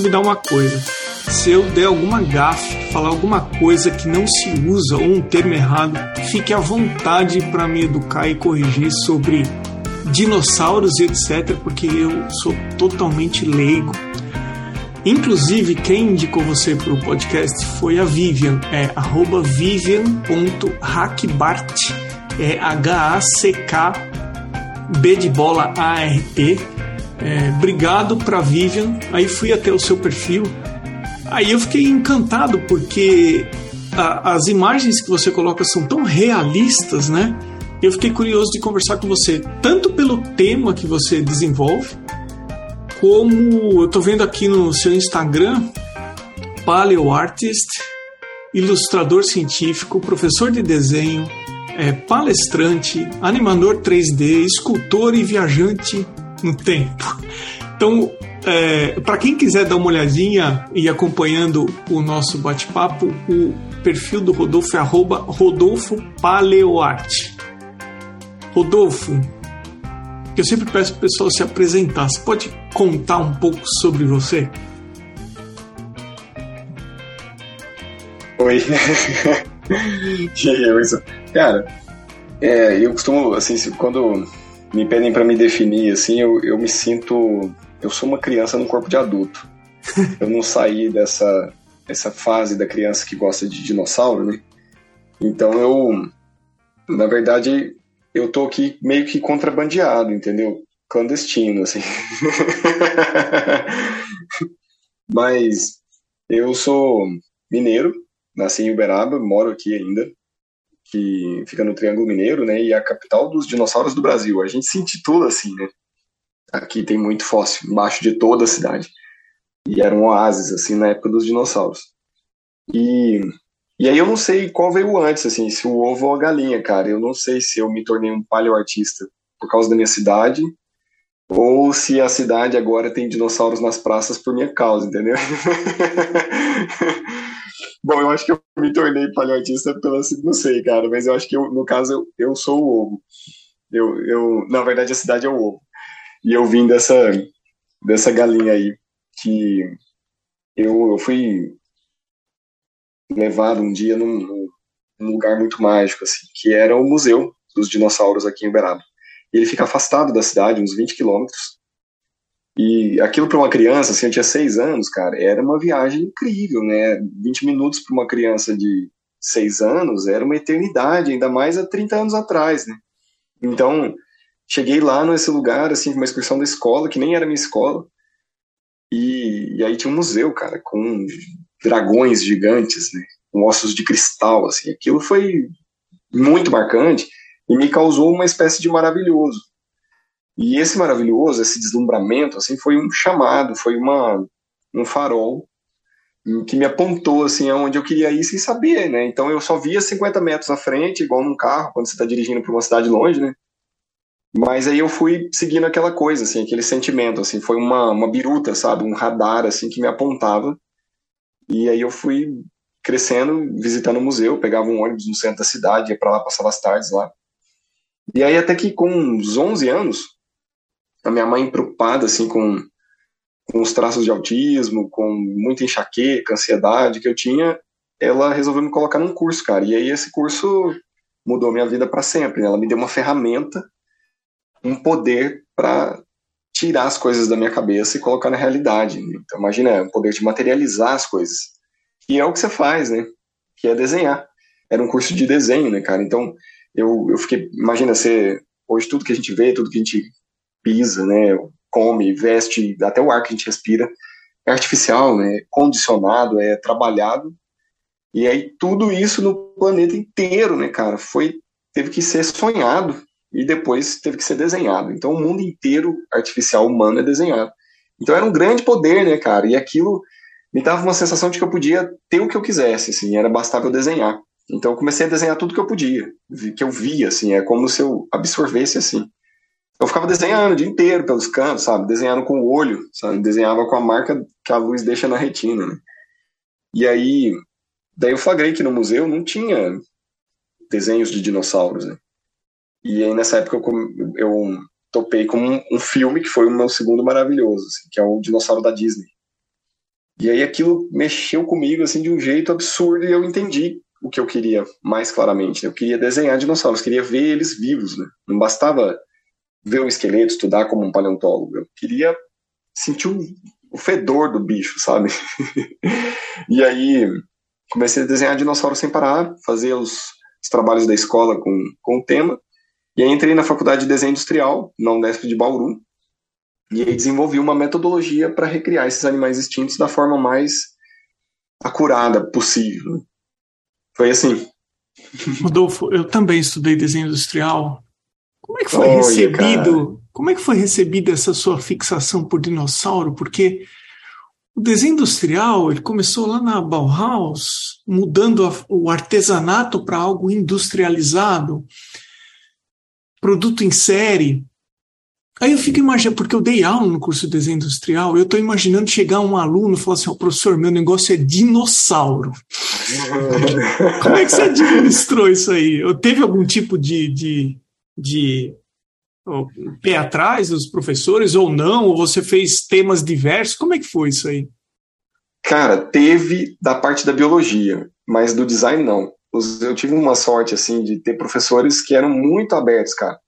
combinar uma coisa. Se eu der alguma gafe, falar alguma coisa que não se usa ou um termo errado, fique à vontade para me educar e corrigir sobre dinossauros e etc, porque eu sou totalmente leigo. Inclusive, quem indicou você para o podcast foi a Vivian, é vivian.hackbart, é H-A-C-K B de bola A-R-T. É, obrigado para Vivian. Aí fui até o seu perfil. Aí eu fiquei encantado porque a, as imagens que você coloca são tão realistas, né? Eu fiquei curioso de conversar com você, tanto pelo tema que você desenvolve, como eu estou vendo aqui no seu Instagram, Paleo Artist, ilustrador científico, professor de desenho, é, palestrante, animador 3D, escultor e viajante no tempo. Então, é, para quem quiser dar uma olhadinha e acompanhando o nosso bate-papo, o perfil do Rodolfo é arroba Rodolfo Paleoarte. Rodolfo, eu sempre peço para o pessoal se apresentar. Você pode contar um pouco sobre você? Oi. Cara, é, eu costumo, assim, quando me pedem para me definir, assim, eu, eu me sinto. Eu sou uma criança no corpo de adulto. Eu não saí dessa essa fase da criança que gosta de dinossauro, né? Então eu, na verdade, eu tô aqui meio que contrabandeado, entendeu? Clandestino, assim. Mas eu sou mineiro, nasci em Uberaba, moro aqui ainda, que fica no Triângulo Mineiro, né? E é a capital dos dinossauros do Brasil. A gente se intitula assim, né? Aqui tem muito fóssil embaixo de toda a cidade. E era um oásis, assim, na época dos dinossauros. E e aí eu não sei qual veio antes, assim, se o ovo ou a galinha, cara. Eu não sei se eu me tornei um paleoartista por causa da minha cidade, ou se a cidade agora tem dinossauros nas praças por minha causa, entendeu? Bom, eu acho que eu me tornei paleoartista pela. Não sei, cara, mas eu acho que eu, no caso eu, eu sou o ovo. Eu, eu, na verdade, a cidade é o ovo. E eu vim dessa, dessa galinha aí, que eu, eu fui levado um dia num, num, lugar muito mágico, assim, que era o Museu dos Dinossauros aqui em Uberaba. Ele fica afastado da cidade, uns 20 quilômetros. E aquilo para uma criança, assim, eu tinha seis anos, cara, era uma viagem incrível, né? 20 minutos para uma criança de seis anos era uma eternidade, ainda mais há 30 anos atrás, né? Então, cheguei lá nesse lugar, assim, uma excursão da escola, que nem era minha escola, e, e aí tinha um museu, cara, com dragões gigantes, né, com ossos de cristal, assim. Aquilo foi muito marcante e me causou uma espécie de maravilhoso. E esse maravilhoso, esse deslumbramento, assim, foi um chamado, foi uma um farol que me apontou assim aonde eu queria ir sem saber, né? Então eu só via 50 metros à frente, igual num carro quando você está dirigindo para uma cidade longe, né? Mas aí eu fui seguindo aquela coisa, assim, aquele sentimento, assim, foi uma, uma biruta, sabe, um radar, assim, que me apontava e aí eu fui crescendo, visitando o museu, pegava um ônibus no centro da cidade, ia para lá, passava as tardes lá. E aí até que com uns 11 anos, a minha mãe preocupada assim com, com os traços de autismo, com muita enxaqueca, ansiedade que eu tinha, ela resolveu me colocar num curso, cara. E aí esse curso mudou minha vida para sempre. Né? Ela me deu uma ferramenta, um poder para tirar as coisas da minha cabeça e colocar na realidade. Né? Então, imagina, o poder de materializar as coisas. E é o que você faz, né? Que é desenhar. Era um curso de desenho, né, cara? Então, eu, eu fiquei, imagina, você, hoje tudo que a gente vê, tudo que a gente pisa, né, come, veste, até o ar que a gente respira, é artificial, né, condicionado, é trabalhado. E aí tudo isso no planeta inteiro, né, cara, foi teve que ser sonhado e depois teve que ser desenhado. Então o mundo inteiro artificial humano é desenhado. Então era um grande poder, né, cara? E aquilo me dava uma sensação de que eu podia ter o que eu quisesse, assim, era bastava eu desenhar. Então eu comecei a desenhar tudo que eu podia, que eu via, assim, é como se eu absorvesse, assim. Eu ficava desenhando o dia inteiro pelos cantos, sabe? Desenhando com o olho, sabe? Desenhava com a marca que a luz deixa na retina, né? E aí, daí eu flagrei que no museu não tinha desenhos de dinossauros, né? E aí nessa época eu, eu topei com um, um, filme que foi o meu segundo maravilhoso, assim, que é o Dinossauro da Disney. E aí aquilo mexeu comigo assim de um jeito absurdo e eu entendi o que eu queria mais claramente. Né? Eu queria desenhar dinossauros, queria ver eles vivos, né? Não bastava ver um esqueleto, estudar como um paleontólogo. Eu queria sentir o, o fedor do bicho, sabe? e aí comecei a desenhar dinossauros sem parar, fazer os, os trabalhos da escola com, com o tema. E aí entrei na faculdade de desenho industrial, na Unesp de Bauru, e aí desenvolvi uma metodologia para recriar esses animais extintos da forma mais acurada possível. Foi assim. Rodolfo, eu também estudei desenho industrial. Como é que foi Olha, recebido? Cara. Como é que foi recebida essa sua fixação por dinossauro? Porque o desenho industrial ele começou lá na Bauhaus, mudando a, o artesanato para algo industrializado, produto em série. Aí eu fico imaginando, porque eu dei aula no curso de desenho industrial, eu estou imaginando chegar um aluno e falar assim: oh, professor, meu negócio é dinossauro. Como é que você administrou isso aí? Eu teve algum tipo de, de, de pé atrás dos professores ou não? Ou você fez temas diversos? Como é que foi isso aí? Cara, teve da parte da biologia, mas do design não. Eu tive uma sorte assim de ter professores que eram muito abertos, cara.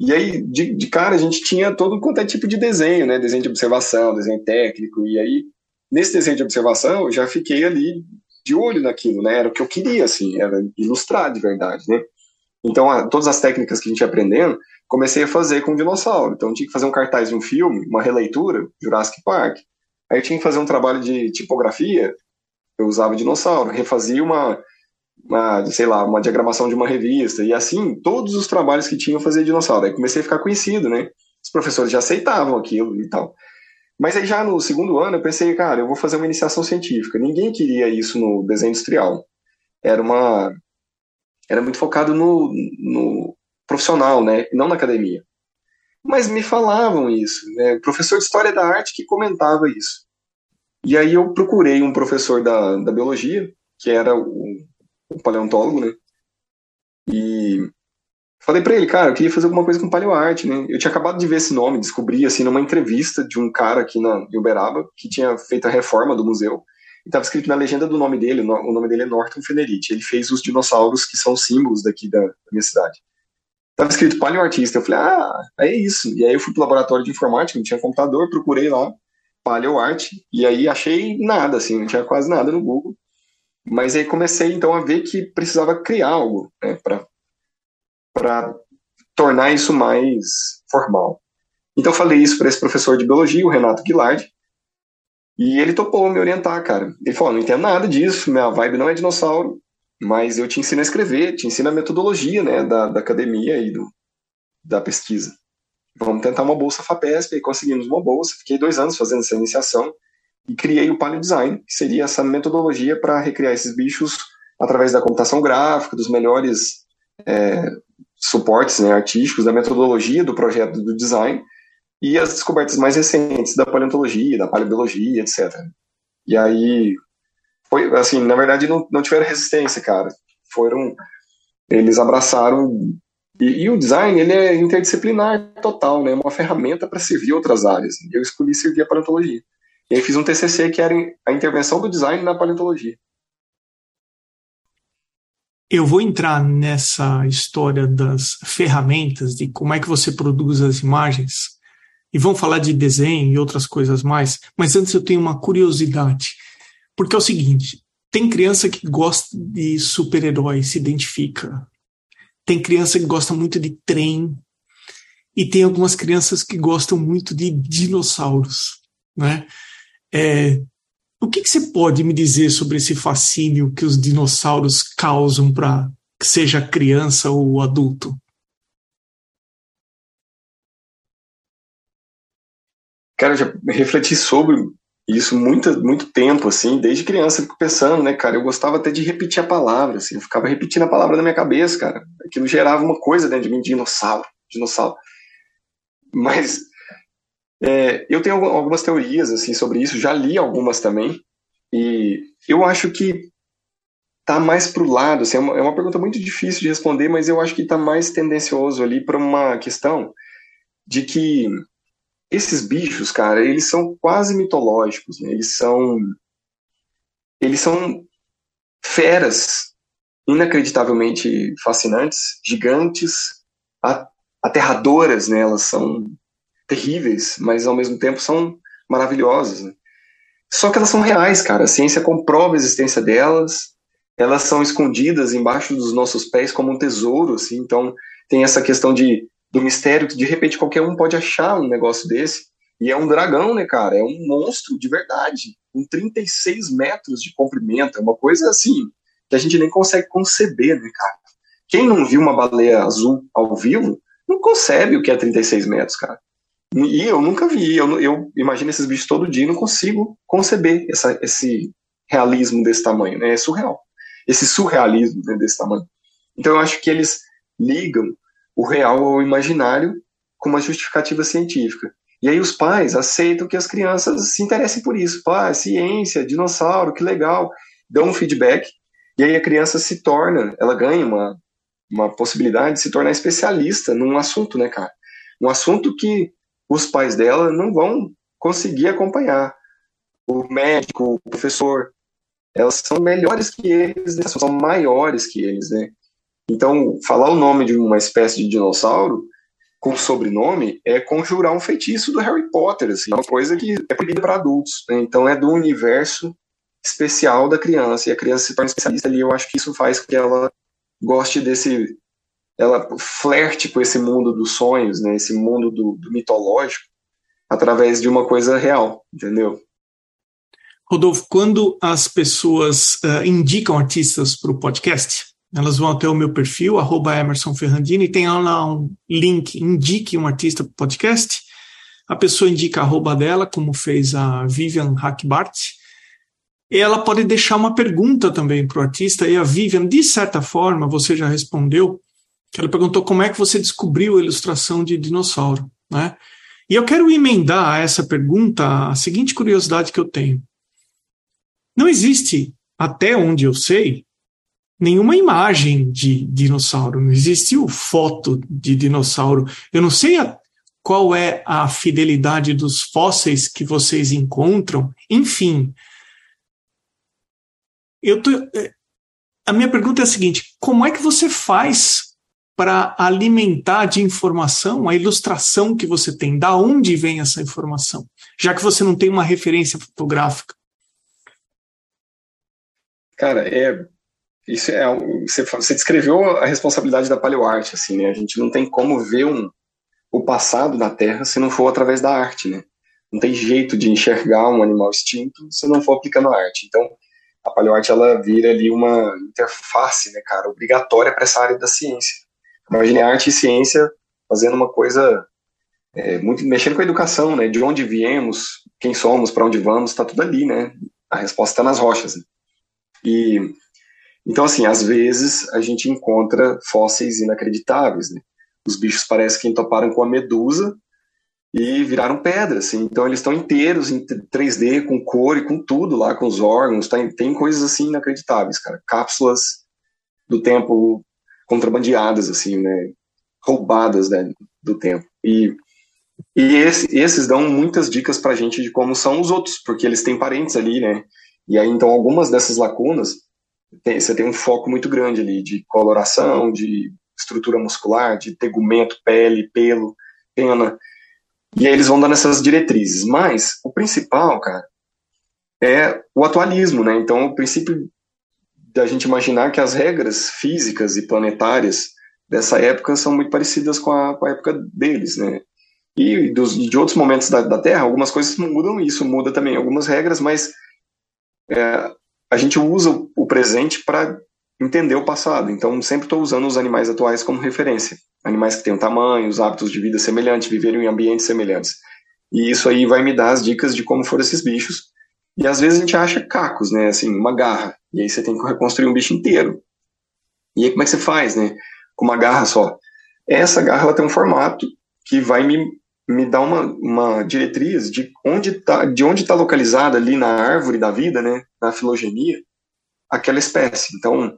E aí, de, de, cara, a gente tinha todo quanto é tipo de desenho, né? Desenho de observação, desenho técnico. E aí, nesse desenho de observação, eu já fiquei ali de olho naquilo, né? Era o que eu queria, assim, era ilustrar de verdade, né? Então, a, todas as técnicas que a gente ia aprendendo, comecei a fazer com dinossauro. Então, tinha que fazer um cartaz de um filme, uma releitura, Jurassic Park. Aí, eu tinha que fazer um trabalho de tipografia, eu usava dinossauro. Refazia uma, uma, sei lá, uma diagramação de uma revista, e assim, todos os trabalhos que tinham fazia dinossauro. Aí comecei a ficar conhecido, né? Os professores já aceitavam aquilo e tal. Mas aí já no segundo ano eu pensei, cara, eu vou fazer uma iniciação científica. Ninguém queria isso no desenho industrial. Era uma era muito focado no, no profissional, né, não na academia. Mas me falavam isso, né? O professor de história da arte que comentava isso. E aí eu procurei um professor da, da biologia, que era o um paleontólogo, né? E falei para ele, cara, eu queria fazer alguma coisa com paleoarte, né? Eu tinha acabado de ver esse nome, descobri assim numa entrevista de um cara aqui na em Uberaba que tinha feito a reforma do museu. E estava escrito na legenda do nome dele, o nome dele é Norton Fenerite. Ele fez os dinossauros que são símbolos daqui da, minha cidade. Tava escrito paleoartista. Eu falei, ah, é isso. E aí eu fui pro laboratório de informática, não tinha computador, procurei lá paleoarte e aí achei nada, assim, não tinha quase nada no Google. Mas aí comecei então a ver que precisava criar algo né, para tornar isso mais formal. Então falei isso para esse professor de biologia, o Renato Guilard, e ele topou me orientar, cara. Ele falou: não entendo nada disso, minha vibe não é dinossauro, mas eu te ensino a escrever, te ensino a metodologia né, da, da academia e do, da pesquisa. Vamos tentar uma bolsa FAPESP, e conseguimos uma bolsa. Fiquei dois anos fazendo essa iniciação e criei o Paleo Design, que seria essa metodologia para recriar esses bichos através da computação gráfica, dos melhores é, suportes né, artísticos, da metodologia do projeto do design e as descobertas mais recentes da paleontologia, da paleobiologia, etc. E aí, foi assim, na verdade não, não tiveram resistência, cara. Foram, eles abraçaram e, e, o design ele é interdisciplinar total, né? É uma ferramenta para servir outras áreas. Eu escolhi servir a paleontologia. E aí fiz um TCC que era a intervenção do design na paleontologia. Eu vou entrar nessa história das ferramentas, de como é que você produz as imagens, e vamos falar de desenho e outras coisas mais, mas antes eu tenho uma curiosidade, porque é o seguinte, tem criança que gosta de super-herói, se identifica. Tem criança que gosta muito de trem, e tem algumas crianças que gostam muito de dinossauros, né? É, o que, que, você pode me dizer sobre esse fascínio que os dinossauros causam para que seja criança ou adulto? Cara, eu já refleti sobre isso muito, muito tempo, assim, desde criança, pensando, né, cara, eu gostava até de repetir a palavra, assim, eu ficava repetindo a palavra na minha cabeça, cara, aquilo gerava uma coisa dentro de mim, dinossauro, dinossauro. Mas é, eu tenho algumas teorias assim sobre isso, já li algumas também, e eu acho que tá mais pro lado, assim, é, uma, é uma pergunta muito difícil de responder, mas eu acho que tá mais tendencioso ali para uma questão de que esses bichos, cara, eles são quase mitológicos, né? eles são eles são feras inacreditavelmente fascinantes, gigantes, aterradoras, né? Elas são terríveis, mas ao mesmo tempo são maravilhosas. Né? Só que elas são reais, cara. A ciência comprova a existência delas. Elas são escondidas embaixo dos nossos pés como um tesouro, assim. Então tem essa questão de do mistério que de repente qualquer um pode achar um negócio desse. E é um dragão, né, cara? É um monstro de verdade, com 36 metros de comprimento. É uma coisa assim que a gente nem consegue conceber, né, cara? Quem não viu uma baleia azul ao vivo não concebe o que é 36 metros, cara. E eu nunca vi. Eu, eu imagino esses bichos todo dia e não consigo conceber essa, esse realismo desse tamanho. Né? É surreal. Esse surrealismo né, desse tamanho. Então eu acho que eles ligam o real ao imaginário com uma justificativa científica. E aí os pais aceitam que as crianças se interessem por isso. Pá, ciência, dinossauro, que legal. Dão um feedback. E aí a criança se torna, ela ganha uma, uma possibilidade de se tornar especialista num assunto, né, cara? Um assunto que os pais dela não vão conseguir acompanhar. O médico, o professor, elas são melhores que eles, né? são maiores que eles, né? Então, falar o nome de uma espécie de dinossauro com sobrenome é conjurar um feitiço do Harry Potter, assim, é uma coisa que é proibida para adultos. Né? Então, é do universo especial da criança, e a criança se torna especialista ali. Eu acho que isso faz com que ela goste desse ela flerte com esse mundo dos sonhos, né, esse mundo do, do mitológico, através de uma coisa real, entendeu? Rodolfo, quando as pessoas uh, indicam artistas para o podcast, elas vão até o meu perfil, arroba Emerson Ferrandini, tem lá um link, indique um artista para podcast. A pessoa indica a arroba dela, como fez a Vivian Hackbart. E ela pode deixar uma pergunta também para o artista, e a Vivian, de certa forma, você já respondeu, ela perguntou como é que você descobriu a ilustração de dinossauro, né? E eu quero emendar a essa pergunta a seguinte curiosidade que eu tenho. Não existe, até onde eu sei, nenhuma imagem de dinossauro, não existe o foto de dinossauro. Eu não sei a, qual é a fidelidade dos fósseis que vocês encontram, enfim. Eu tô, é, a minha pergunta é a seguinte: como é que você faz para alimentar de informação a ilustração que você tem, da onde vem essa informação, já que você não tem uma referência fotográfica. Cara, é isso é você, você descreveu a responsabilidade da paleoarte, assim, né? A gente não tem como ver um, o passado da Terra se não for através da arte, né? Não tem jeito de enxergar um animal extinto se não for aplicando a arte. Então, a paleoarte ela vira ali uma interface, né, cara, obrigatória para essa área da ciência. Imagine arte e ciência fazendo uma coisa é, muito mexendo com a educação, né? De onde viemos, quem somos, para onde vamos, está tudo ali, né? A resposta está nas rochas. Né? E então assim, às vezes a gente encontra fósseis inacreditáveis, né? Os bichos parecem que entoparam com a medusa e viraram pedras, assim. Então eles estão inteiros em 3D, com cor e com tudo lá, com os órgãos. Tem, tem coisas assim inacreditáveis, cara. Cápsulas do tempo contrabandeadas, assim, né? Roubadas né, do tempo. E, e esse, esses dão muitas dicas pra gente de como são os outros, porque eles têm parentes ali, né? E aí, então, algumas dessas lacunas, tem, você tem um foco muito grande ali de coloração, de estrutura muscular, de tegumento, pele, pelo, pena. E aí eles vão dando essas diretrizes. Mas o principal, cara, é o atualismo, né? Então, o princípio da gente imaginar que as regras físicas e planetárias dessa época são muito parecidas com a, com a época deles, né? E dos, de outros momentos da, da, Terra, algumas coisas mudam, isso muda também algumas regras, mas é, a gente usa o, presente para entender o passado. Então, sempre estou usando os animais atuais como referência. Animais que têm um tamanho, os hábitos de vida semelhantes, viveram em ambientes semelhantes. E isso aí vai me dar as dicas de como foram esses bichos. E às vezes a gente acha cacos, né? Assim, uma garra. E aí você tem que reconstruir um bicho inteiro. E aí como é que você faz, né? Com uma garra só. Essa garra ela tem um formato que vai me, me dar uma, uma diretriz de onde tá, de onde está localizada ali na árvore da vida, né? Na filogenia, aquela espécie. Então,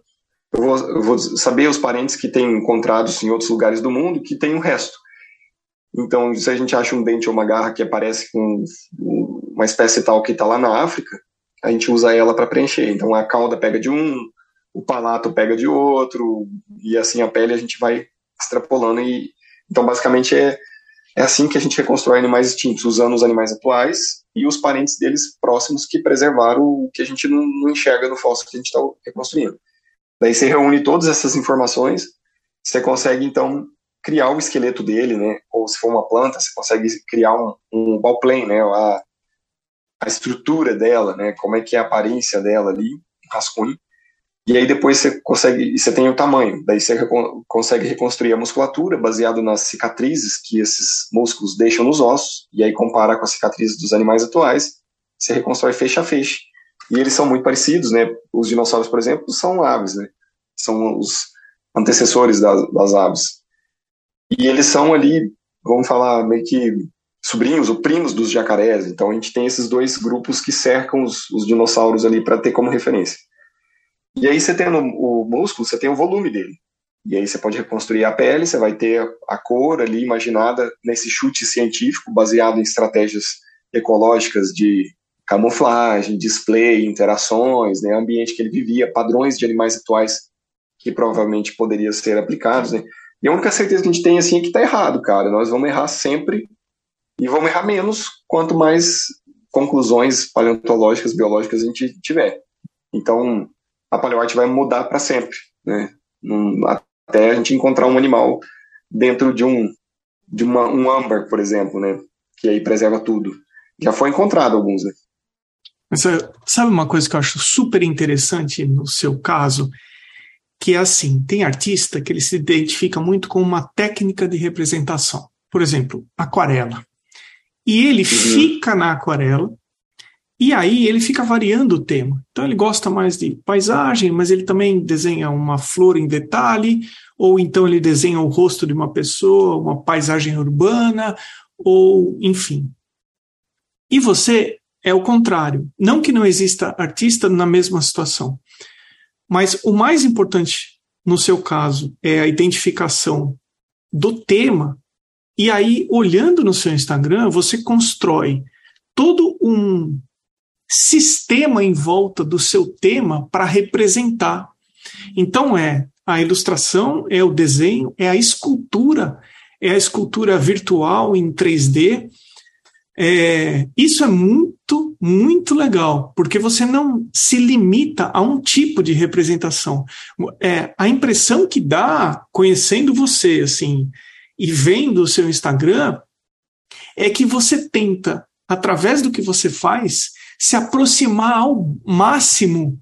eu vou, eu vou saber os parentes que têm encontrados em outros lugares do mundo que tem o resto. Então, se a gente acha um dente ou uma garra que aparece com uma espécie tal que está lá na África, a gente usa ela para preencher. Então a cauda pega de um, o palato pega de outro, e assim a pele a gente vai extrapolando. E, então basicamente é, é assim que a gente reconstrói animais extintos, usando os animais atuais e os parentes deles próximos que preservaram o que a gente não, não enxerga no fóssil que a gente está reconstruindo. Daí você reúne todas essas informações, você consegue então criar o esqueleto dele, né? Ou se for uma planta, você consegue criar um, um ball plane, né? A, a estrutura dela, né? Como é que é a aparência dela ali, um rascunho. E aí depois você consegue, você tem o tamanho, daí você consegue reconstruir a musculatura baseado nas cicatrizes que esses músculos deixam nos ossos, e aí compara com as cicatrizes dos animais atuais, você reconstrói feixe a feixe. E eles são muito parecidos, né? Os dinossauros, por exemplo, são aves, né? São os antecessores das, das aves. E eles são ali, vamos falar, meio que sobrinhos ou primos dos jacarés. Então a gente tem esses dois grupos que cercam os, os dinossauros ali para ter como referência. E aí você tem o músculo, você tem o volume dele. E aí você pode reconstruir a pele, você vai ter a cor ali imaginada nesse chute científico, baseado em estratégias ecológicas de camuflagem, display, interações, né, ambiente que ele vivia, padrões de animais atuais que provavelmente poderiam ser aplicados, né? E a única certeza que a gente tem assim é que está errado, cara. Nós vamos errar sempre e vamos errar menos quanto mais conclusões paleontológicas, biológicas a gente tiver. Então, a paleoarte vai mudar para sempre, né? até a gente encontrar um animal dentro de um de uma, um âmbar, por exemplo, né? Que aí preserva tudo. Já foi encontrado alguns, né? Mas sabe uma coisa que eu acho super interessante no seu caso? Que é assim, tem artista que ele se identifica muito com uma técnica de representação. Por exemplo, aquarela. E ele uhum. fica na aquarela e aí ele fica variando o tema. Então ele gosta mais de paisagem, mas ele também desenha uma flor em detalhe, ou então ele desenha o rosto de uma pessoa, uma paisagem urbana, ou enfim. E você é o contrário. Não que não exista artista na mesma situação, mas o mais importante no seu caso é a identificação do tema. E aí, olhando no seu Instagram, você constrói todo um sistema em volta do seu tema para representar. Então é a ilustração, é o desenho, é a escultura, é a escultura virtual em 3D. É, isso é muito, muito legal, porque você não se limita a um tipo de representação. É, a impressão que dá, conhecendo você, assim, e vendo o seu Instagram, é que você tenta, através do que você faz, se aproximar ao máximo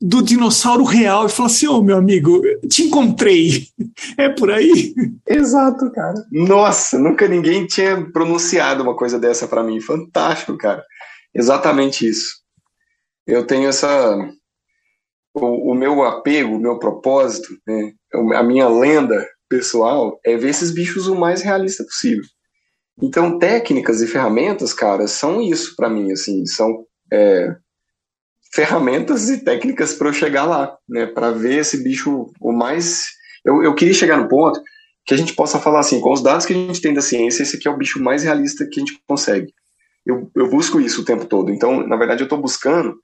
do dinossauro real e falar assim: Ô oh, meu amigo, te encontrei. É por aí? Exato, cara. Nossa, nunca ninguém tinha pronunciado uma coisa dessa para mim. Fantástico, cara. Exatamente isso. Eu tenho essa. O, o meu apego, o meu propósito, né, a minha lenda pessoal é ver esses bichos o mais realista possível. Então, técnicas e ferramentas, cara, são isso para mim, assim, são é, ferramentas e técnicas para eu chegar lá, né, para ver esse bicho o mais. Eu, eu queria chegar no ponto que a gente possa falar assim, com os dados que a gente tem da ciência, esse aqui é o bicho mais realista que a gente consegue. Eu, eu busco isso o tempo todo. Então, na verdade, eu estou buscando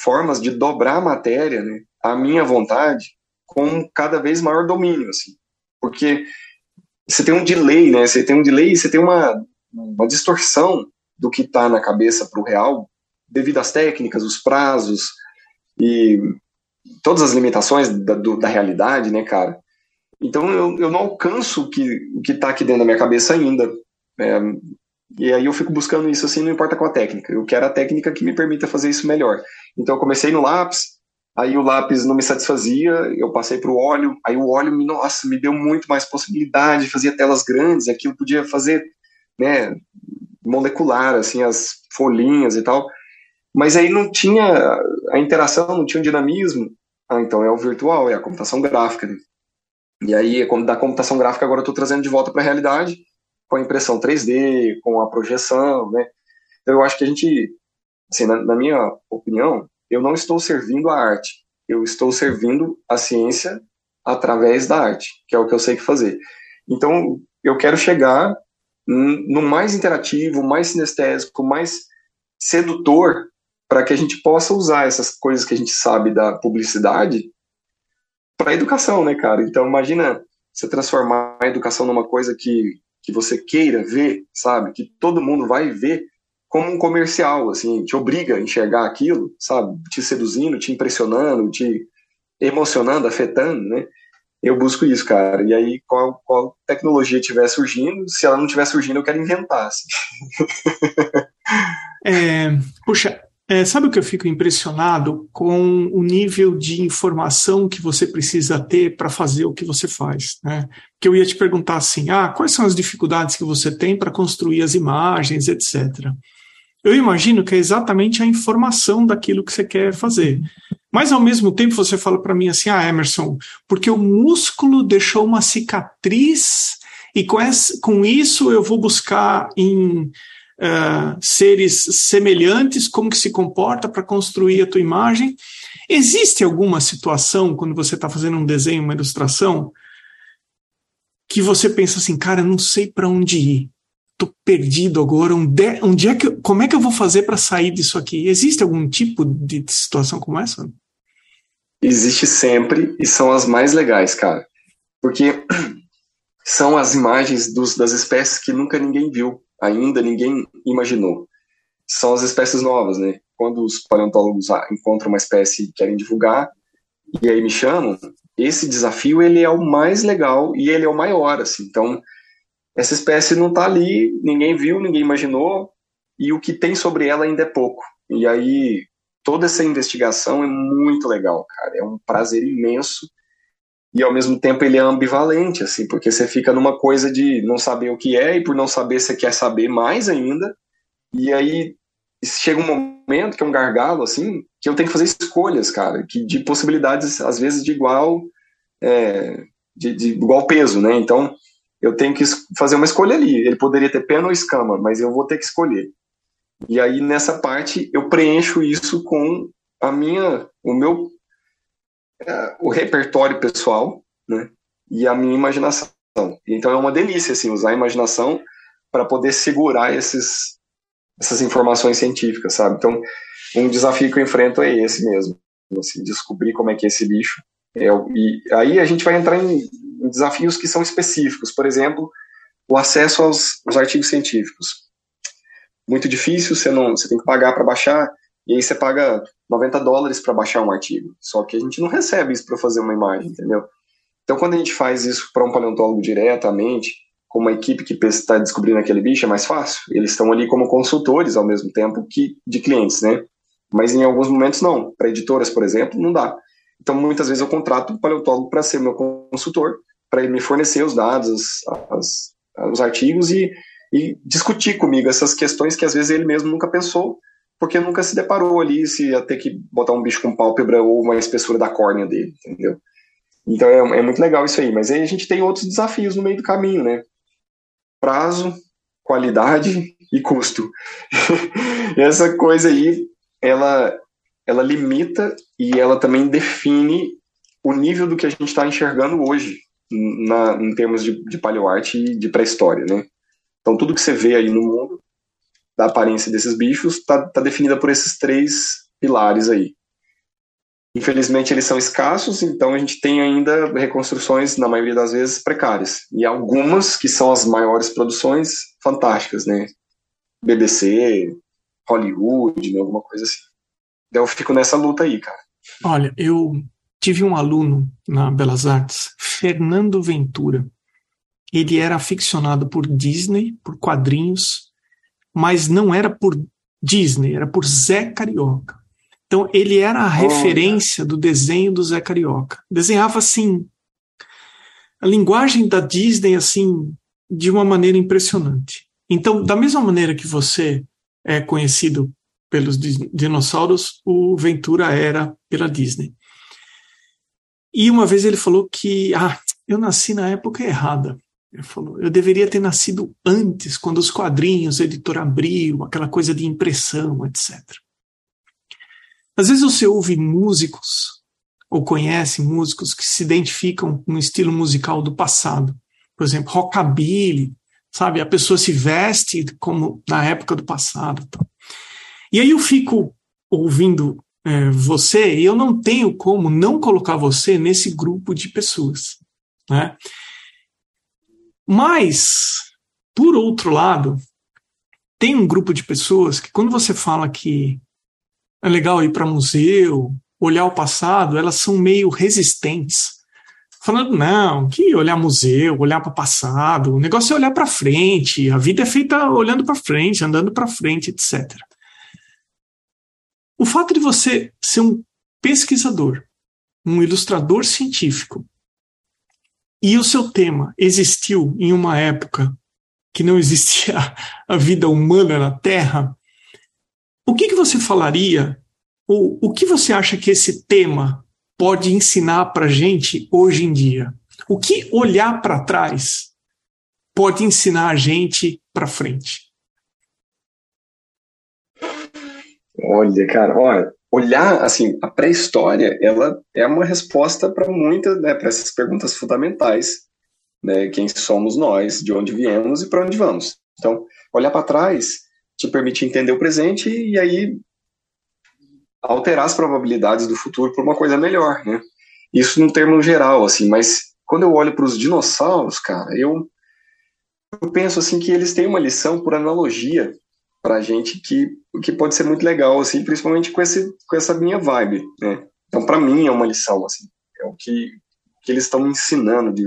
formas de dobrar a matéria, né, à minha vontade, com cada vez maior domínio, assim. Porque você tem um delay, né? Você tem um delay, você tem uma, uma distorção do que está na cabeça para o real, devido às técnicas, os prazos e todas as limitações da, do, da realidade, né, cara? Então eu, eu não alcanço o que o que está aqui dentro da minha cabeça ainda. É, e aí eu fico buscando isso assim, não importa qual a técnica. Eu quero a técnica que me permita fazer isso melhor. Então eu comecei no lápis, Aí o lápis não me satisfazia, eu passei para o óleo. Aí o óleo, nossa, me deu muito mais possibilidade, fazia telas grandes, aquilo podia fazer, né, molecular, assim, as folhinhas e tal. Mas aí não tinha a interação, não tinha o dinamismo. Ah, então é o virtual, é a computação gráfica. E aí, da computação gráfica, agora eu estou trazendo de volta para a realidade, com a impressão 3D, com a projeção, né? Então eu acho que a gente, assim, na, na minha opinião, eu não estou servindo a arte, eu estou servindo a ciência através da arte, que é o que eu sei que fazer. Então, eu quero chegar no mais interativo, mais sinestésico, mais sedutor para que a gente possa usar essas coisas que a gente sabe da publicidade para educação, né, cara? Então imagina você transformar a educação numa coisa que, que você queira ver, sabe? Que todo mundo vai ver como um comercial, assim, te obriga a enxergar aquilo, sabe? Te seduzindo, te impressionando, te emocionando, afetando, né? Eu busco isso, cara. E aí, qual, qual tecnologia estiver surgindo, se ela não estiver surgindo, eu quero inventar. Assim. É, puxa, é, sabe o que eu fico impressionado com o nível de informação que você precisa ter para fazer o que você faz, né? Que eu ia te perguntar assim, ah, quais são as dificuldades que você tem para construir as imagens, etc. Eu imagino que é exatamente a informação daquilo que você quer fazer. Mas ao mesmo tempo você fala para mim assim, ah, Emerson, porque o músculo deixou uma cicatriz e com, essa, com isso eu vou buscar em uh, seres semelhantes, como que se comporta para construir a tua imagem. Existe alguma situação, quando você está fazendo um desenho, uma ilustração, que você pensa assim, cara, não sei para onde ir, estou perdido agora, onde, onde é que, como é que eu vou fazer para sair disso aqui? Existe algum tipo de situação como essa? Existe sempre e são as mais legais, cara, porque são as imagens dos, das espécies que nunca ninguém viu ainda ninguém imaginou. São as espécies novas, né? Quando os paleontólogos encontram uma espécie e querem divulgar, e aí me chamam, esse desafio ele é o mais legal e ele é o maior, assim. Então, essa espécie não está ali, ninguém viu, ninguém imaginou, e o que tem sobre ela ainda é pouco. E aí, toda essa investigação é muito legal, cara. É um prazer imenso e ao mesmo tempo ele é ambivalente, assim, porque você fica numa coisa de não saber o que é e por não saber você quer saber mais ainda. E aí chega um momento que é um gargalo, assim, que eu tenho que fazer escolhas, cara, que de possibilidades às vezes de igual é, de, de, igual peso, né? Então eu tenho que fazer uma escolha ali. Ele poderia ter pena ou escama, mas eu vou ter que escolher. E aí nessa parte eu preencho isso com a minha, o meu o repertório pessoal, né? E a minha imaginação. Então é uma delícia assim usar a imaginação para poder segurar esses essas informações científicas, sabe? Então um desafio que eu enfrento é esse mesmo, assim, descobrir como é que é esse bicho. É, e aí a gente vai entrar em desafios que são específicos, por exemplo, o acesso aos, aos artigos científicos. Muito difícil, você não, você tem que pagar para baixar, e aí você paga 90 dólares para baixar um artigo. Só que a gente não recebe isso para fazer uma imagem, entendeu? Então, quando a gente faz isso para um paleontólogo diretamente, com uma equipe que está descobrindo aquele bicho, é mais fácil. Eles estão ali como consultores ao mesmo tempo que de clientes, né? Mas em alguns momentos não. Para editoras, por exemplo, não dá. Então, muitas vezes eu contrato um paleontólogo para ser meu consultor, para ele me fornecer os dados, as, os artigos e, e discutir comigo essas questões que às vezes ele mesmo nunca pensou porque nunca se deparou ali se ia ter que botar um bicho com pálpebra ou uma espessura da córnea dele, entendeu? Então é, é, muito legal isso aí, mas aí a gente tem outros desafios no meio do caminho, né? Prazo, qualidade e custo. essa coisa aí, ela, ela limita e ela também define o nível do que a gente está enxergando hoje na, em termos de, de paleoarte e de pré-história, né? Então tudo que você vê aí no mundo da aparência desses bichos está tá definida por esses três pilares aí. Infelizmente eles são escassos, então a gente tem ainda reconstruções, na maioria das vezes, precárias. E algumas, que são as maiores produções, fantásticas, né? BBC, Hollywood, né? alguma coisa assim. Então eu fico nessa luta aí, cara. Olha, eu tive um aluno na Belas Artes, Fernando Ventura. Ele era aficionado por Disney, por quadrinhos, mas não era por Disney, era por Zé Carioca. Então ele era a referência do desenho do Zé Carioca. Desenhava assim a linguagem da Disney assim de uma maneira impressionante. Então, da mesma maneira que você é conhecido pelos dinossauros, o Ventura era pela Disney. E uma vez ele falou que ah, eu nasci na época errada. Ele falou: eu deveria ter nascido antes, quando os quadrinhos, a editora abriu, aquela coisa de impressão, etc. Às vezes você ouve músicos, ou conhece músicos que se identificam com o estilo musical do passado. Por exemplo, rockabilly, sabe? A pessoa se veste como na época do passado. Tal. E aí eu fico ouvindo é, você e eu não tenho como não colocar você nesse grupo de pessoas. Né? Mas, por outro lado, tem um grupo de pessoas que, quando você fala que é legal ir para museu, olhar o passado, elas são meio resistentes. Falando, não, que olhar museu, olhar para o passado, o negócio é olhar para frente, a vida é feita olhando para frente, andando para frente, etc. O fato de você ser um pesquisador, um ilustrador científico, e o seu tema existiu em uma época que não existia a vida humana na Terra, o que, que você falaria, ou o que você acha que esse tema pode ensinar para gente hoje em dia? O que olhar para trás pode ensinar a gente para frente? Olha, cara, olha, olhar assim a pré-história, ela é uma resposta para muitas, né, para essas perguntas fundamentais, né, quem somos nós, de onde viemos e para onde vamos. Então, olhar para trás te permite entender o presente e aí alterar as probabilidades do futuro para uma coisa melhor, né? Isso no termo geral, assim, mas quando eu olho para os dinossauros, cara, eu, eu penso assim que eles têm uma lição por analogia para gente que, que pode ser muito legal, assim, principalmente com, esse, com essa minha vibe, né? Então, para mim, é uma lição, assim, é o que, que eles estão me ensinando de,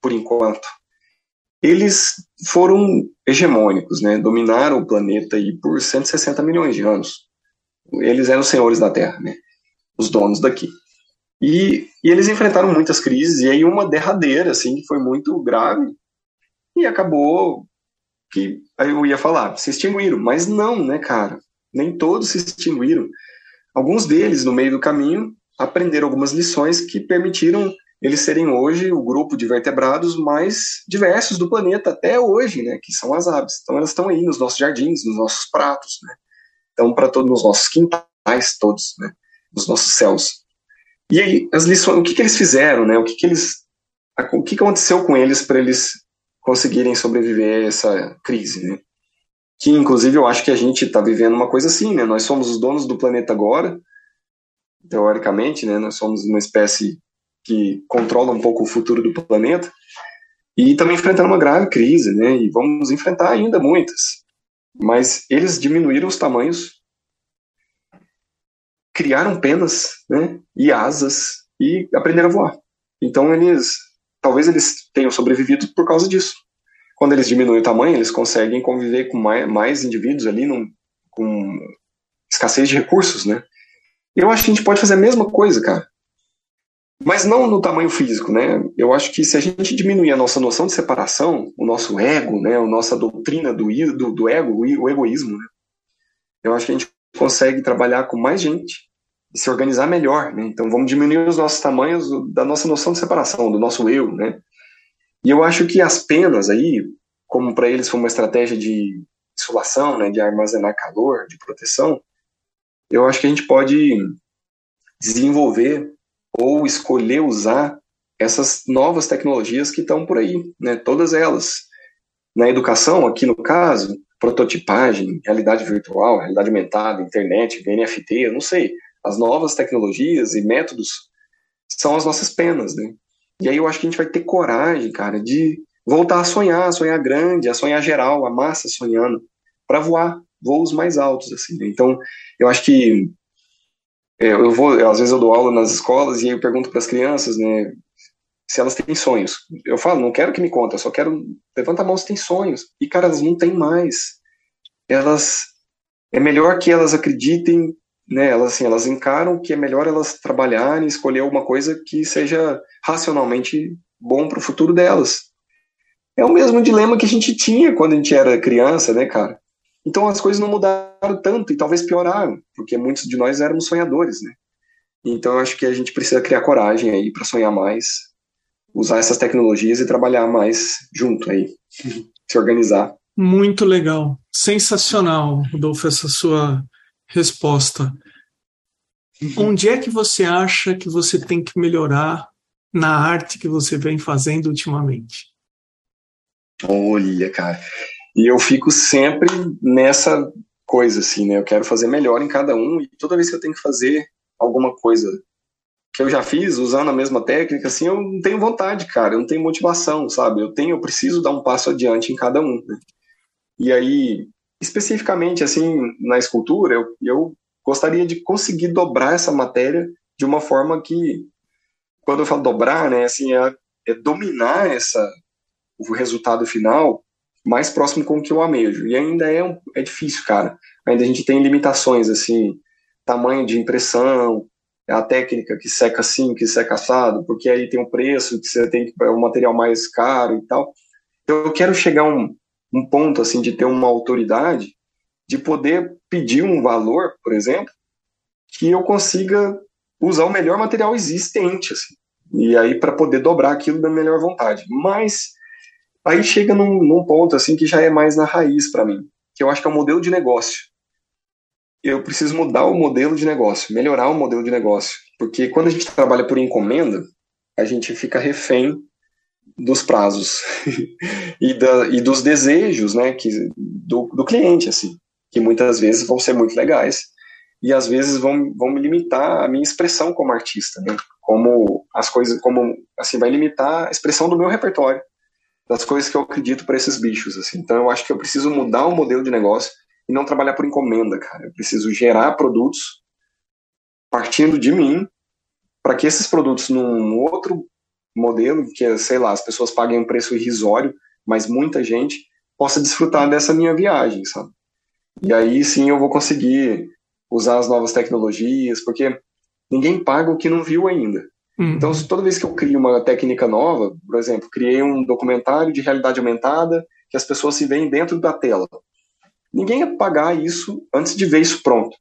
por enquanto. Eles foram hegemônicos, né? Dominaram o planeta aí por 160 milhões de anos. Eles eram os senhores da Terra, né? Os donos daqui. E, e eles enfrentaram muitas crises, e aí uma derradeira, assim, que foi muito grave, e acabou que eu ia falar, se extinguiram, mas não, né, cara? Nem todos se extinguiram. Alguns deles, no meio do caminho, aprenderam algumas lições que permitiram eles serem hoje o grupo de vertebrados mais diversos do planeta até hoje, né, que são as aves. Então elas estão aí nos nossos jardins, nos nossos pratos, né? Estão para todos nos nossos quintais todos, né? Nos nossos céus. E aí as lições, o que, que eles fizeram, né? O que, que eles, o que aconteceu com eles para eles conseguirem sobreviver a essa crise, né? Que, inclusive, eu acho que a gente está vivendo uma coisa assim, né? Nós somos os donos do planeta agora, teoricamente, né? Nós somos uma espécie que controla um pouco o futuro do planeta e também enfrentando uma grave crise, né? E vamos enfrentar ainda muitas. Mas eles diminuíram os tamanhos, criaram penas, né? E asas e aprenderam a voar. Então eles talvez eles tenham sobrevivido por causa disso. Quando eles diminuem o tamanho, eles conseguem conviver com mais, mais indivíduos ali, num, com escassez de recursos, né? Eu acho que a gente pode fazer a mesma coisa, cara. Mas não no tamanho físico, né? Eu acho que se a gente diminuir a nossa noção de separação, o nosso ego, né, a nossa doutrina do, do, do ego, o egoísmo, né? Eu acho que a gente consegue trabalhar com mais gente se organizar melhor. Né? Então vamos diminuir os nossos tamanhos da nossa noção de separação, do nosso eu. Né? E eu acho que as penas aí, como para eles foi uma estratégia de insulação, né, de armazenar calor, de proteção, eu acho que a gente pode desenvolver ou escolher usar essas novas tecnologias que estão por aí, né, todas elas. Na educação, aqui no caso, prototipagem, realidade virtual, realidade aumentada, internet, NFT, eu não sei as novas tecnologias e métodos são as nossas penas, né? E aí eu acho que a gente vai ter coragem, cara, de voltar a sonhar, a sonhar grande, a sonhar geral, a massa sonhando, para voar voos mais altos, assim. Né? Então, eu acho que é, eu vou, às vezes eu dou aula nas escolas e eu pergunto para as crianças, né, se elas têm sonhos. Eu falo, não quero que me conte, eu só quero levanta a mão se tem sonhos. E cara, elas não têm mais. Elas é melhor que elas acreditem né, elas, assim, elas encaram que é melhor elas trabalharem, escolher alguma coisa que seja racionalmente bom para o futuro delas. É o mesmo dilema que a gente tinha quando a gente era criança, né, cara? Então as coisas não mudaram tanto e talvez pioraram, porque muitos de nós éramos sonhadores, né? Então eu acho que a gente precisa criar coragem aí para sonhar mais, usar essas tecnologias e trabalhar mais junto aí, se organizar. Muito legal, sensacional, Rodolfo, essa sua resposta. Uhum. Onde é que você acha que você tem que melhorar na arte que você vem fazendo ultimamente? Olha, cara, e eu fico sempre nessa coisa, assim, né? Eu quero fazer melhor em cada um e toda vez que eu tenho que fazer alguma coisa que eu já fiz usando a mesma técnica, assim, eu não tenho vontade, cara, eu não tenho motivação, sabe? Eu tenho, eu preciso dar um passo adiante em cada um. Né? E aí, especificamente, assim, na escultura, eu, eu gostaria de conseguir dobrar essa matéria de uma forma que, quando eu falo dobrar, né, assim, é, é dominar essa, o resultado final mais próximo com o que eu amejo. E ainda é, um, é difícil, cara. Ainda a gente tem limitações, assim, tamanho de impressão, a técnica que seca assim, que seca assado, porque aí tem um preço que você tem é um material mais caro e tal. Então eu quero chegar a um, um ponto assim de ter uma autoridade de poder pedir um valor, por exemplo, que eu consiga usar o melhor material existente, assim, e aí para poder dobrar aquilo da melhor vontade. Mas aí chega num, num ponto assim que já é mais na raiz para mim, que eu acho que é o modelo de negócio eu preciso mudar o modelo de negócio, melhorar o modelo de negócio. Porque quando a gente trabalha por encomenda, a gente fica refém dos prazos e, da, e, dos desejos né, que, do, do, cliente, assim, que muitas vezes vão ser muito legais e às vezes vão, vão me limitar a minha expressão como artista, né, como as coisas, como assim, vai limitar a expressão do meu repertório, das coisas que eu acredito para esses bichos, assim. Então eu acho que eu preciso mudar o modelo de negócio e não trabalhar por encomenda, cara. Eu preciso gerar produtos partindo de mim para que esses produtos num outro modelo, que é, sei lá, as pessoas paguem um preço irrisório, mas muita gente possa desfrutar dessa minha viagem, sabe? E aí sim eu vou conseguir usar as novas tecnologias, porque ninguém paga o que não viu ainda. Uhum. Então, toda vez que eu crio uma técnica nova, por exemplo, criei um documentário de realidade aumentada que as pessoas se veem dentro da tela. Ninguém ia pagar isso antes de ver isso pronto.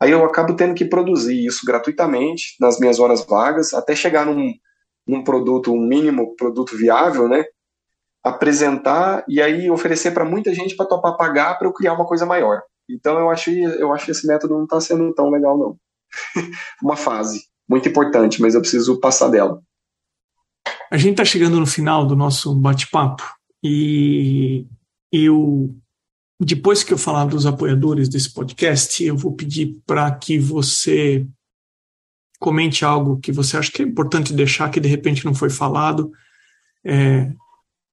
Aí eu acabo tendo que produzir isso gratuitamente nas minhas horas vagas, até chegar num, num produto, um mínimo produto viável, né? Apresentar e aí oferecer para muita gente para topar pagar para eu criar uma coisa maior. Então eu acho, eu acho que esse método não está sendo tão legal, não. uma fase muito importante, mas eu preciso passar dela. A gente está chegando no final do nosso bate-papo e eu depois que eu falar dos apoiadores desse podcast, eu vou pedir para que você comente algo que você acha que é importante deixar, que de repente não foi falado. É,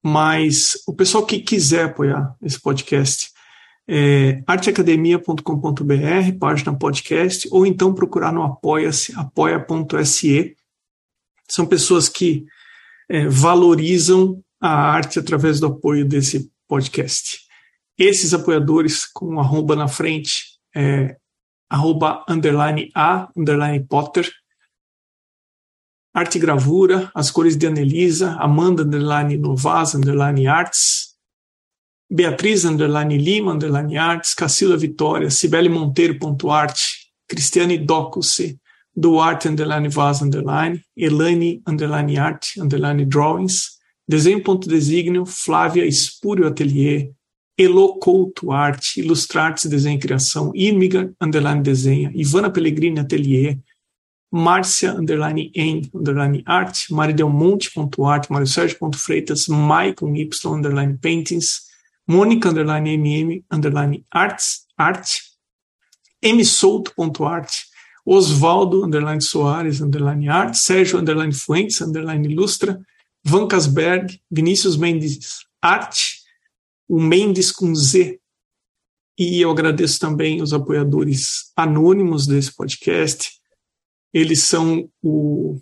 mas o pessoal que quiser apoiar esse podcast, é arteacademia.com.br, página podcast, ou então procurar no apoia-se, apoia.se. São pessoas que é, valorizam a arte através do apoio desse podcast. Esses apoiadores com arroba na frente, é, arroba underline A, underline Potter, Arte Gravura, As Cores de Anelisa, Amanda underline Novas, underline Arts, Beatriz underline Lima, underline Arts, Cacilda Vitória, Cibele Monteiro, ponto arte, Cristiane Docuse, Duarte underline Vaz underline, Elaine underline Art, underline Drawings, Desenho.designio, Flávia Espúrio Atelier, Elo Couto Arte, Ilustrartes Desenho e Criação, Irmiga Underline Desenha, Ivana Pellegrini Atelier, Márcia Underline em Underline Arte, Maridel Monte ponto arte, Mário Sérgio ponto Freitas, Maicon Y Underline Paintings, Mônica Underline MM Underline Arts, Arte, M Souto ponto arte, Osvaldo Underline Soares Underline Arte, Sérgio Underline Fuentes Underline Ilustra, Van Casberg, Vinícius Mendes Arte, o Mendes com Z. E eu agradeço também os apoiadores anônimos desse podcast. Eles são o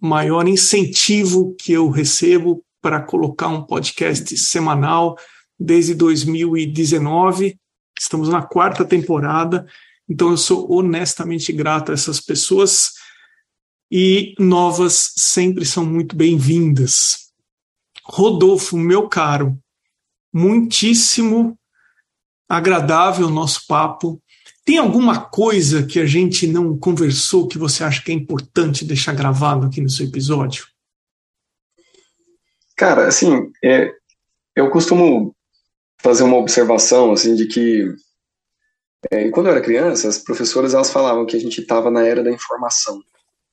maior incentivo que eu recebo para colocar um podcast semanal desde 2019. Estamos na quarta temporada, então eu sou honestamente grato a essas pessoas e novas sempre são muito bem-vindas. Rodolfo, meu caro, muitíssimo agradável o nosso papo. Tem alguma coisa que a gente não conversou que você acha que é importante deixar gravado aqui no seu episódio? Cara, assim, é, eu costumo fazer uma observação assim de que é, quando eu era criança, as professoras elas falavam que a gente estava na era da informação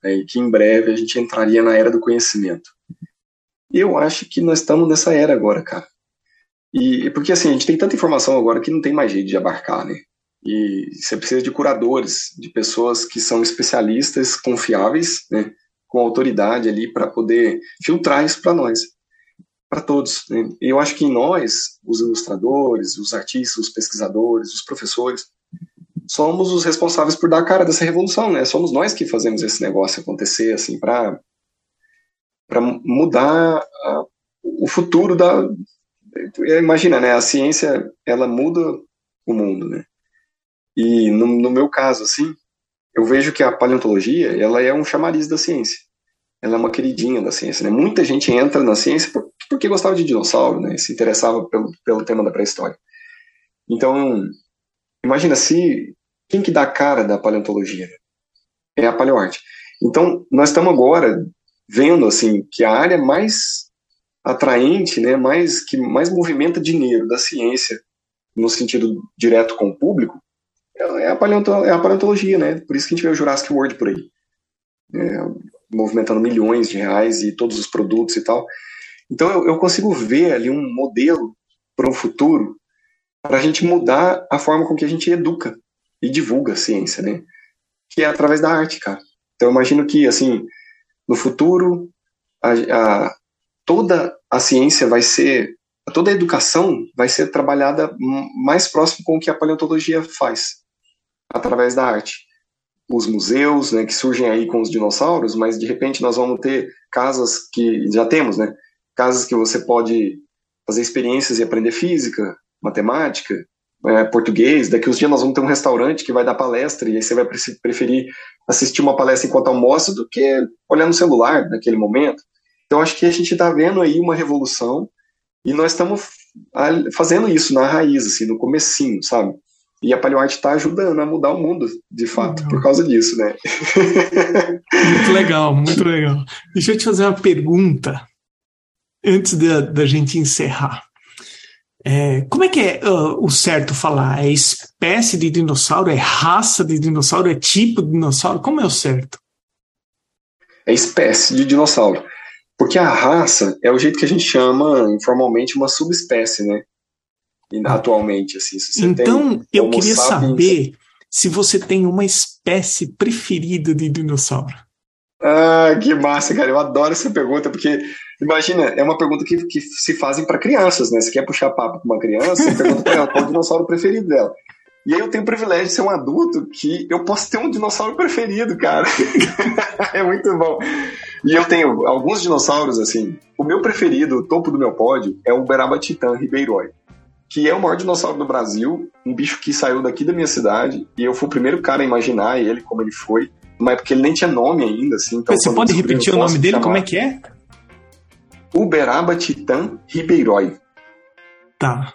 né, e que em breve a gente entraria na era do conhecimento. Eu acho que nós estamos nessa era agora, cara. E porque assim, a gente tem tanta informação agora que não tem mais jeito de abarcar, né? E você precisa de curadores, de pessoas que são especialistas, confiáveis, né, com autoridade ali para poder filtrar isso para nós, para todos. Né? Eu acho que nós, os ilustradores, os artistas, os pesquisadores, os professores, somos os responsáveis por dar a cara dessa revolução, né? Somos nós que fazemos esse negócio acontecer, assim, para para mudar a, o futuro da imagina, né? A ciência ela muda o mundo, né? E no, no, meu caso, assim, eu vejo que a paleontologia, ela é um chamariz da ciência. Ela é uma queridinha da ciência, né? Muita gente entra na ciência porque gostava de dinossauro, né? Se interessava pelo, pelo tema da pré-história. Então, imagina se quem que dá a cara da paleontologia? É a paleoarte. Então, nós estamos agora vendo assim que a área mais atraente, né, mais que mais movimenta dinheiro da ciência no sentido direto com o público, é a, paleontologia, é a paleontologia, né? Por isso que a gente vê o Jurassic World por aí. É, movimentando milhões de reais e todos os produtos e tal. Então eu, eu consigo ver ali um modelo para um futuro para a gente mudar a forma com que a gente educa e divulga a ciência, né? Que é através da arte, cara. Então eu imagino que, assim, no futuro, a, a, toda a ciência vai ser, toda a educação vai ser trabalhada mais próximo com o que a paleontologia faz através da arte. Os museus, né, que surgem aí com os dinossauros, mas de repente nós vamos ter casas que já temos, né? Casas que você pode fazer experiências e aprender física, matemática, é, português. Daqui uns dias nós vamos ter um restaurante que vai dar palestra e aí você vai preferir assistir uma palestra enquanto almoça do que olhar no celular naquele momento. Então acho que a gente está vendo aí uma revolução e nós estamos fazendo isso na raiz, assim, no comecinho, sabe? E a paleoarte está ajudando a mudar o mundo, de fato, legal. por causa disso, né? muito legal, muito legal. Deixa eu te fazer uma pergunta antes da, da gente encerrar. É, como é que é uh, o certo falar? É espécie de dinossauro? É raça de dinossauro? É tipo de dinossauro? Como é o certo? É espécie de dinossauro. Porque a raça é o jeito que a gente chama informalmente uma subespécie, né? atualmente, assim. então, eu queria saber se você tem uma espécie preferida de dinossauro. Ah, que massa, cara. Eu adoro essa pergunta, porque, imagina, é uma pergunta que, que se fazem para crianças, né? Você quer puxar papo com uma criança, você pergunta pra ela qual é o dinossauro preferido dela. E aí eu tenho o privilégio de ser um adulto que eu posso ter um dinossauro preferido, cara. é muito bom. E eu tenho alguns dinossauros, assim. O meu preferido, o topo do meu pódio, é o Uberaba Titã Ribeiroi que é o maior dinossauro do Brasil, um bicho que saiu daqui da minha cidade, e eu fui o primeiro cara a imaginar ele, como ele foi, mas porque ele nem tinha nome ainda, assim. Então, Você pode repetir o nome dele? Chamar. Como é que é? Uberaba Titã Ribeirói. Tá.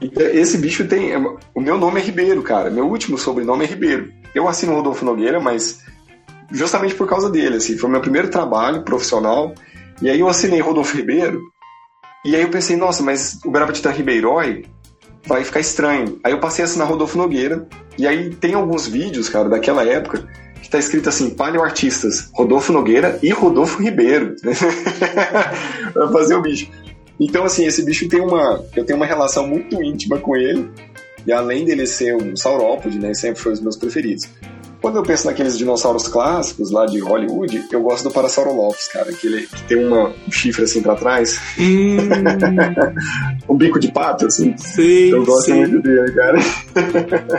Esse bicho tem. O meu nome é Ribeiro, cara. Meu último sobrenome é Ribeiro. Eu assino Rodolfo Nogueira, mas justamente por causa dele, assim. Foi meu primeiro trabalho profissional. E aí eu assinei Rodolfo Ribeiro e aí eu pensei, nossa, mas o Brava Titã Ribeirói vai ficar estranho. Aí eu passei a assinar Rodolfo Nogueira, e aí tem alguns vídeos, cara, daquela época, que tá escrito assim, paleoartistas, Rodolfo Nogueira e Rodolfo Ribeiro. pra fazer o bicho. Então, assim, esse bicho tem uma. Eu tenho uma relação muito íntima com ele. E além dele ser um saurópode, né? Sempre foi os meus preferidos. Quando eu penso naqueles dinossauros clássicos lá de Hollywood, eu gosto do Parasaurolophus, cara, aquele que tem uma, um chifre assim pra trás. Hum. um bico de pato, assim. Sei, eu gosto sei. muito dele, cara.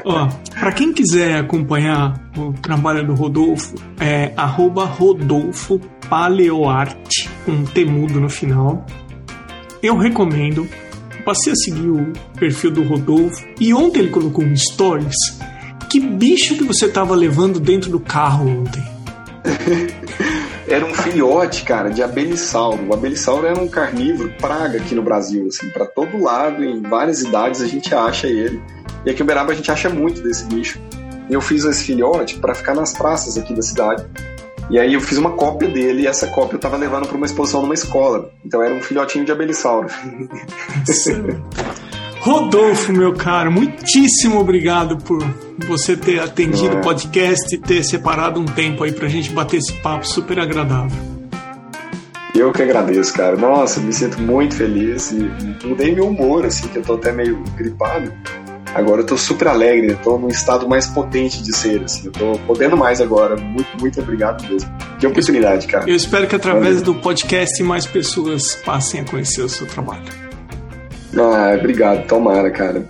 Ó, pra quem quiser acompanhar o trabalho do Rodolfo, é arroba Rodolfo Paleoarte, com temudo no final. Eu recomendo. Passei a seguir o perfil do Rodolfo e ontem ele colocou um stories que bicho que você tava levando dentro do carro ontem? era um filhote, cara, de abelisauro. O era um carnívoro praga aqui no Brasil, assim, para todo lado, em várias idades a gente acha ele. E aqui em Uberaba a gente acha muito desse bicho. Eu fiz esse filhote para ficar nas praças aqui da cidade. E aí eu fiz uma cópia dele e essa cópia eu tava levando para uma exposição numa escola. Então era um filhotinho de abelisauro. Rodolfo, meu caro, muitíssimo obrigado por você ter atendido o é. podcast e ter separado um tempo aí pra gente bater esse papo super agradável. Eu que agradeço, cara. Nossa, me sinto muito feliz e mudei meu humor, assim, que eu tô até meio gripado. Agora eu tô super alegre, eu tô num estado mais potente de ser, assim. Eu tô podendo mais agora. Muito, muito obrigado mesmo. Que oportunidade, cara. Eu espero que através Valeu. do podcast mais pessoas passem a conhecer o seu trabalho. Ah, obrigado, tomara, cara.